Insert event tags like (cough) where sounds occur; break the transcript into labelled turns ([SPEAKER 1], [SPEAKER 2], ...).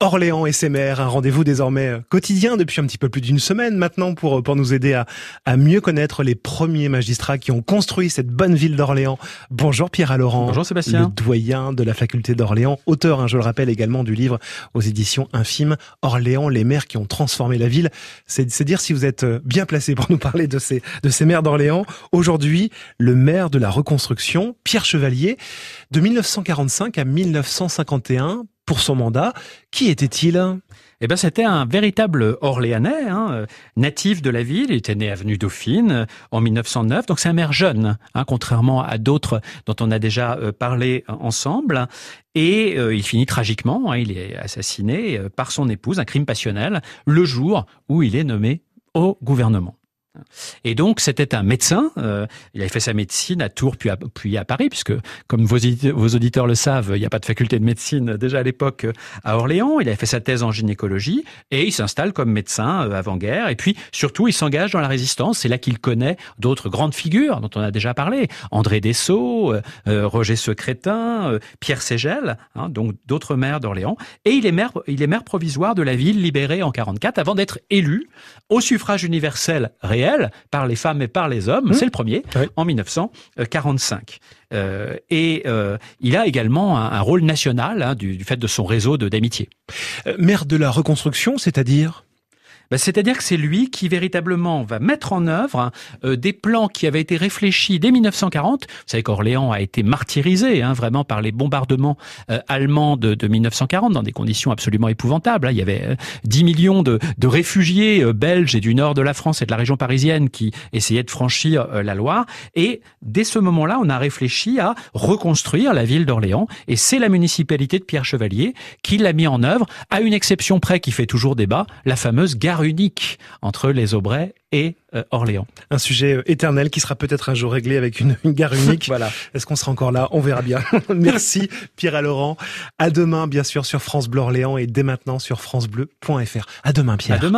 [SPEAKER 1] Orléans et ses maires, un rendez-vous désormais euh, quotidien depuis un petit peu plus d'une semaine maintenant pour, pour nous aider à, à mieux connaître les premiers magistrats qui ont construit cette bonne ville d'Orléans. Bonjour Pierre Laurent.
[SPEAKER 2] Bonjour Sébastien.
[SPEAKER 1] Le doyen de la faculté d'Orléans, auteur, hein, je le rappelle également du livre aux éditions Infime, Orléans, les maires qui ont transformé la ville. C'est dire si vous êtes euh, bien placé pour nous parler de ces, de ces maires d'Orléans. Aujourd'hui, le maire de la reconstruction, Pierre Chevalier, de 1945 à 1951, pour son mandat. Qui était-il?
[SPEAKER 2] Eh ben, c'était un véritable Orléanais, hein, euh, natif de la ville. Il était né avenue Dauphine euh, en 1909. Donc c'est un maire jeune, hein, contrairement à d'autres dont on a déjà euh, parlé ensemble. Et il finit tragiquement. Hein, il est assassiné par son épouse, un crime passionnel, le jour où il est nommé au gouvernement. Et donc, c'était un médecin. Euh, il avait fait sa médecine à Tours puis à, Paris, puisque, comme vos, auditeurs le savent, il n'y a pas de faculté de médecine (laughs) déjà à l'époque euh, à Orléans. Il avait fait sa thèse en gynécologie et il s'installe comme médecin euh, avant-guerre. Et puis, surtout, il s'engage dans la résistance. C'est là qu'il connaît d'autres grandes figures dont on a déjà parlé. André Dessau, Roger Secrétin, Pierre Ségel, hein, donc d'autres maires d'Orléans. Et il est maire, il est maire provisoire de la ville libérée en 44 avant d'être élu au suffrage universel réel par les femmes et par les hommes. Mmh. C'est le premier, en 1945. Euh, et euh, il a également un, rôle national hein, du, fait de son réseau d'amitié.
[SPEAKER 1] Euh, maire de la reconstruction, c'est-à-dire?
[SPEAKER 2] Bah, c'est-à-dire que c'est lui qui véritablement va mettre en œuvre euh, des plans qui avaient été réfléchis dès 1940. Vous savez qu'Orléans a été martyrisé hein, vraiment par les bombardements euh, allemands de, de, 1940 dans des conditions absolument épouvantables. Hein. Il y avait 10 euh, millions de, de, réfugiés belges et du nord de la France et de la région parisienne qui essayaient de franchir la Loire. Et dès ce moment-là, on a réfléchi à reconstruire la ville d'Orléans. Et c'est la municipalité de Pierre Chevalier qui l'a mis en œuvre, à une exception près qui fait toujours débat, la fameuse gare unique entre les Aubrais et euh, Orléans.
[SPEAKER 1] Un sujet euh, éternel qui sera peut-être un jour réglé avec une, gare unique. (laughs) voilà. Est-ce qu'on sera encore là? On verra bien. (laughs) Merci Pierre Laurent. À demain bien sûr sur France Bleu Orléans et dès maintenant sur francebleu.fr. À demain Pierre.
[SPEAKER 2] À demain.